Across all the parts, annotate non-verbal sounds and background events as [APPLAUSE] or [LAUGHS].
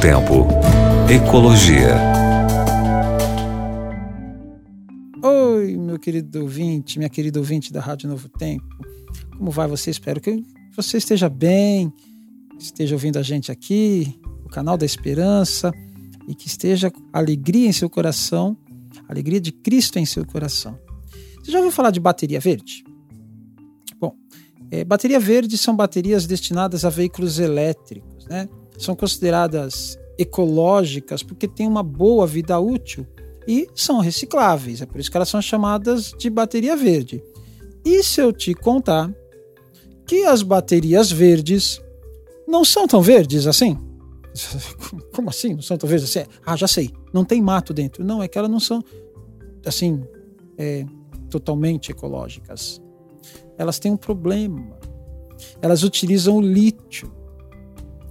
Tempo. Ecologia. Oi, meu querido ouvinte, minha querida ouvinte da Rádio Novo Tempo. Como vai você? Espero que você esteja bem, esteja ouvindo a gente aqui, o canal da Esperança, e que esteja alegria em seu coração, alegria de Cristo em seu coração. Você já ouviu falar de bateria verde? Bom, é, bateria verde são baterias destinadas a veículos elétricos, né? São consideradas ecológicas porque têm uma boa vida útil e são recicláveis. É por isso que elas são chamadas de bateria verde. E se eu te contar que as baterias verdes não são tão verdes assim? [LAUGHS] Como assim? Não são tão verdes assim? Ah, já sei. Não tem mato dentro. Não, é que elas não são assim é, totalmente ecológicas. Elas têm um problema. Elas utilizam o lítio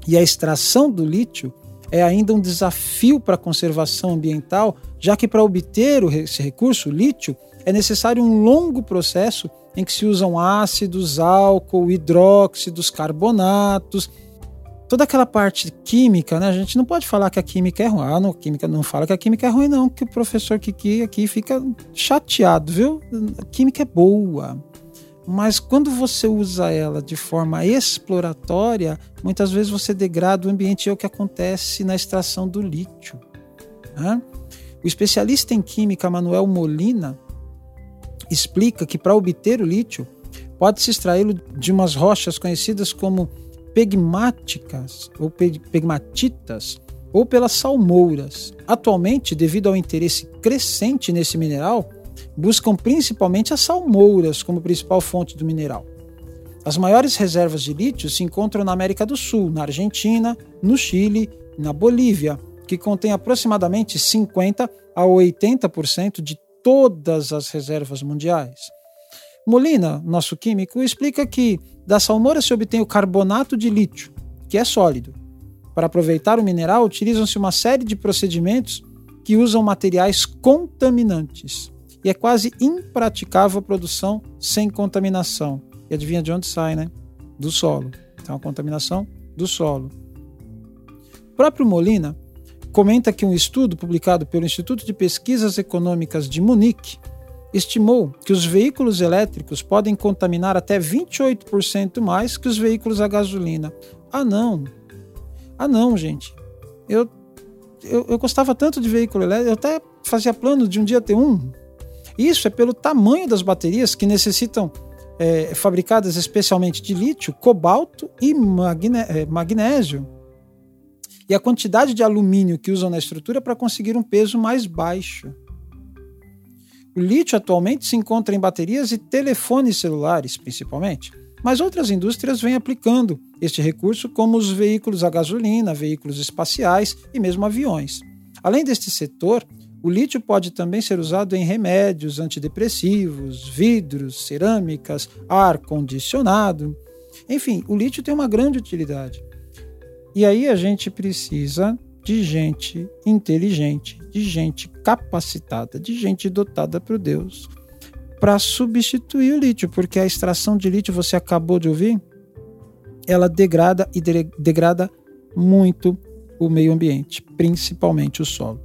e a extração do lítio é ainda um desafio para a conservação ambiental, já que para obter esse recurso, o lítio, é necessário um longo processo em que se usam ácidos, álcool, hidróxidos, carbonatos, toda aquela parte química, né? A gente não pode falar que a química é ruim. Ah, não, química não fala que a química é ruim, não, que o professor Kiki aqui fica chateado, viu? A química é boa. Mas quando você usa ela de forma exploratória, muitas vezes você degrada o ambiente, é o que acontece na extração do lítio. Né? O especialista em química Manuel Molina explica que para obter o lítio, pode-se extraí-lo de umas rochas conhecidas como pegmáticas ou pegmatitas ou pelas salmouras. Atualmente, devido ao interesse crescente nesse mineral, buscam principalmente as salmouras como principal fonte do mineral. As maiores reservas de lítio se encontram na América do Sul, na Argentina, no Chile e na Bolívia, que contém aproximadamente 50 a 80% de todas as reservas mundiais. Molina, nosso químico, explica que da salmoura se obtém o carbonato de lítio, que é sólido. Para aproveitar o mineral, utilizam-se uma série de procedimentos que usam materiais contaminantes e é quase impraticável a produção sem contaminação. E adivinha de onde sai, né? Do solo. Então, a contaminação do solo. O próprio Molina comenta que um estudo publicado pelo Instituto de Pesquisas Econômicas de Munique estimou que os veículos elétricos podem contaminar até 28% mais que os veículos a gasolina. Ah, não. Ah, não, gente. Eu, eu, eu gostava tanto de veículo elétrico, eu até fazia plano de um dia ter um. Isso é pelo tamanho das baterias que necessitam é, fabricadas especialmente de lítio, cobalto e é, magnésio. E a quantidade de alumínio que usam na estrutura para conseguir um peso mais baixo. O lítio atualmente se encontra em baterias e telefones celulares, principalmente, mas outras indústrias vêm aplicando este recurso, como os veículos a gasolina, veículos espaciais e mesmo aviões. Além deste setor, o lítio pode também ser usado em remédios antidepressivos, vidros, cerâmicas, ar-condicionado. Enfim, o lítio tem uma grande utilidade. E aí a gente precisa de gente inteligente, de gente capacitada, de gente dotada por Deus para substituir o lítio, porque a extração de lítio, você acabou de ouvir, ela degrada e degrada muito o meio ambiente, principalmente o solo.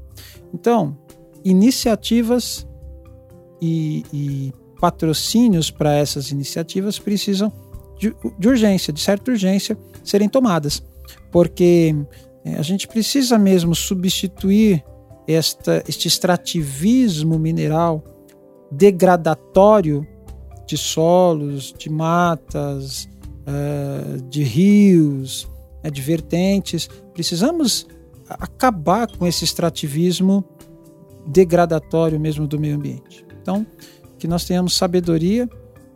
Então, iniciativas e, e patrocínios para essas iniciativas precisam de, de, urgência, de certa urgência, serem tomadas, porque é, a gente precisa mesmo substituir esta, este extrativismo mineral degradatório de solos, de matas, uh, de rios, uh, de vertentes. Precisamos acabar com esse extrativismo degradatório mesmo do meio ambiente. Então, que nós tenhamos sabedoria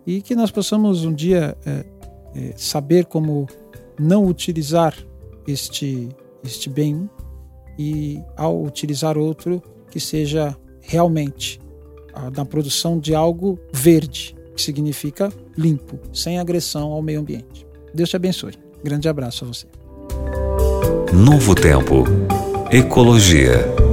e que nós possamos um dia é, é, saber como não utilizar este, este bem e, ao utilizar outro, que seja realmente na produção de algo verde, que significa limpo, sem agressão ao meio ambiente. Deus te abençoe. Grande abraço a você. Novo Tempo. Ecologia.